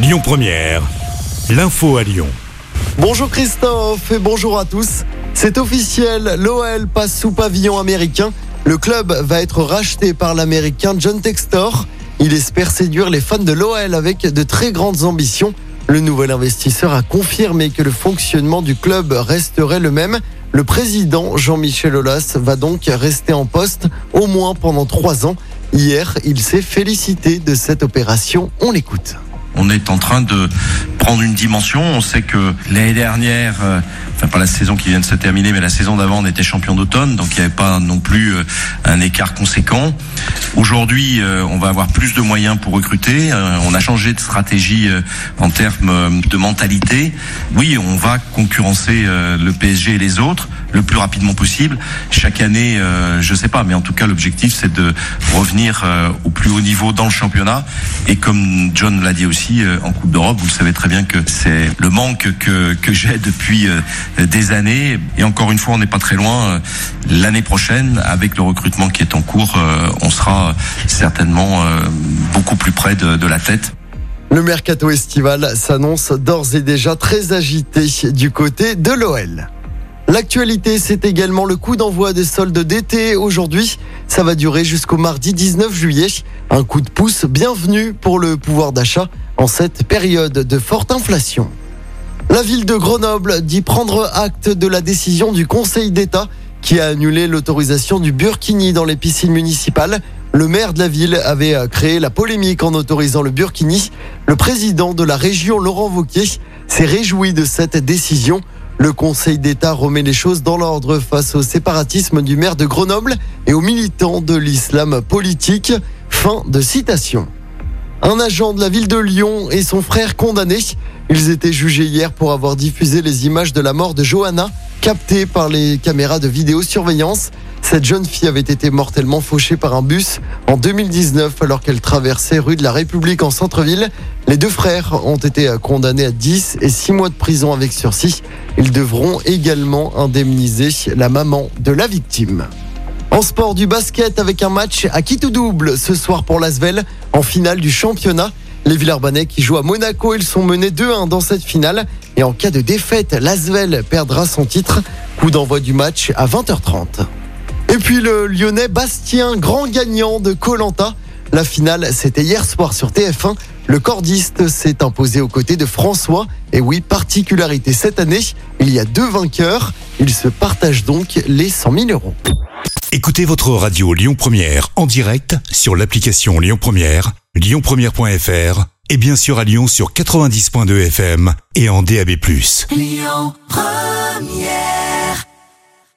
Lyon Première, l'info à Lyon. Bonjour Christophe et bonjour à tous. C'est officiel, l'OL passe sous pavillon américain. Le club va être racheté par l'américain John Textor. Il espère séduire les fans de l'OL avec de très grandes ambitions. Le nouvel investisseur a confirmé que le fonctionnement du club resterait le même. Le président Jean-Michel Aulas va donc rester en poste au moins pendant trois ans. Hier, il s'est félicité de cette opération. On l'écoute. On est en train de prendre une dimension. On sait que l'année dernière, euh, enfin pas la saison qui vient de se terminer, mais la saison d'avant, on était champion d'automne, donc il n'y avait pas non plus euh, un écart conséquent. Aujourd'hui, euh, on va avoir plus de moyens pour recruter. On a changé de stratégie en termes de mentalité. Oui, on va concurrencer le PSG et les autres le plus rapidement possible. Chaque année, je sais pas, mais en tout cas, l'objectif, c'est de revenir au plus haut niveau dans le championnat. Et comme John l'a dit aussi, euh, en Coupe d'Europe. Vous le savez très bien que c'est le manque que, que j'ai depuis euh, des années. Et encore une fois, on n'est pas très loin. Euh, l'année prochaine, avec le recrutement qui est en cours, on sera certainement beaucoup plus près de, de la tête. Le mercato estival s'annonce d'ores et déjà très agité du côté de l'OL. L'actualité, c'est également le coup d'envoi des soldes d'été aujourd'hui. Ça va durer jusqu'au mardi 19 juillet. Un coup de pouce bienvenu pour le pouvoir d'achat en cette période de forte inflation. La ville de Grenoble dit prendre acte de la décision du Conseil d'État qui a annulé l'autorisation du burkini dans les piscines municipales. Le maire de la ville avait créé la polémique en autorisant le burkini. Le président de la région, Laurent Vauquier, s'est réjoui de cette décision. Le Conseil d'État remet les choses dans l'ordre face au séparatisme du maire de Grenoble et aux militants de l'islam politique. Fin de citation. Un agent de la ville de Lyon et son frère condamnés. Ils étaient jugés hier pour avoir diffusé les images de la mort de Johanna, captées par les caméras de vidéosurveillance. Cette jeune fille avait été mortellement fauchée par un bus en 2019 alors qu'elle traversait rue de la République en centre-ville. Les deux frères ont été condamnés à 10 et 6 mois de prison avec sursis. Ils devront également indemniser la maman de la victime. En sport du basket avec un match à qui tout double ce soir pour l'Asvel en finale du championnat. Les Villarbanais qui jouent à Monaco, ils sont menés 2-1 dans cette finale. Et en cas de défaite, l'Asvel perdra son titre. Coup d'envoi du match à 20h30. Et puis le Lyonnais Bastien, grand gagnant de Colanta. La finale, c'était hier soir sur TF1. Le cordiste s'est imposé aux côtés de François. Et oui, particularité cette année, il y a deux vainqueurs. Ils se partagent donc les 100 000 euros. Écoutez votre radio Lyon Première en direct sur l'application Lyon Première, lyonpremière.fr et bien sûr à Lyon sur 90.2 FM et en DAB+. Lyon Première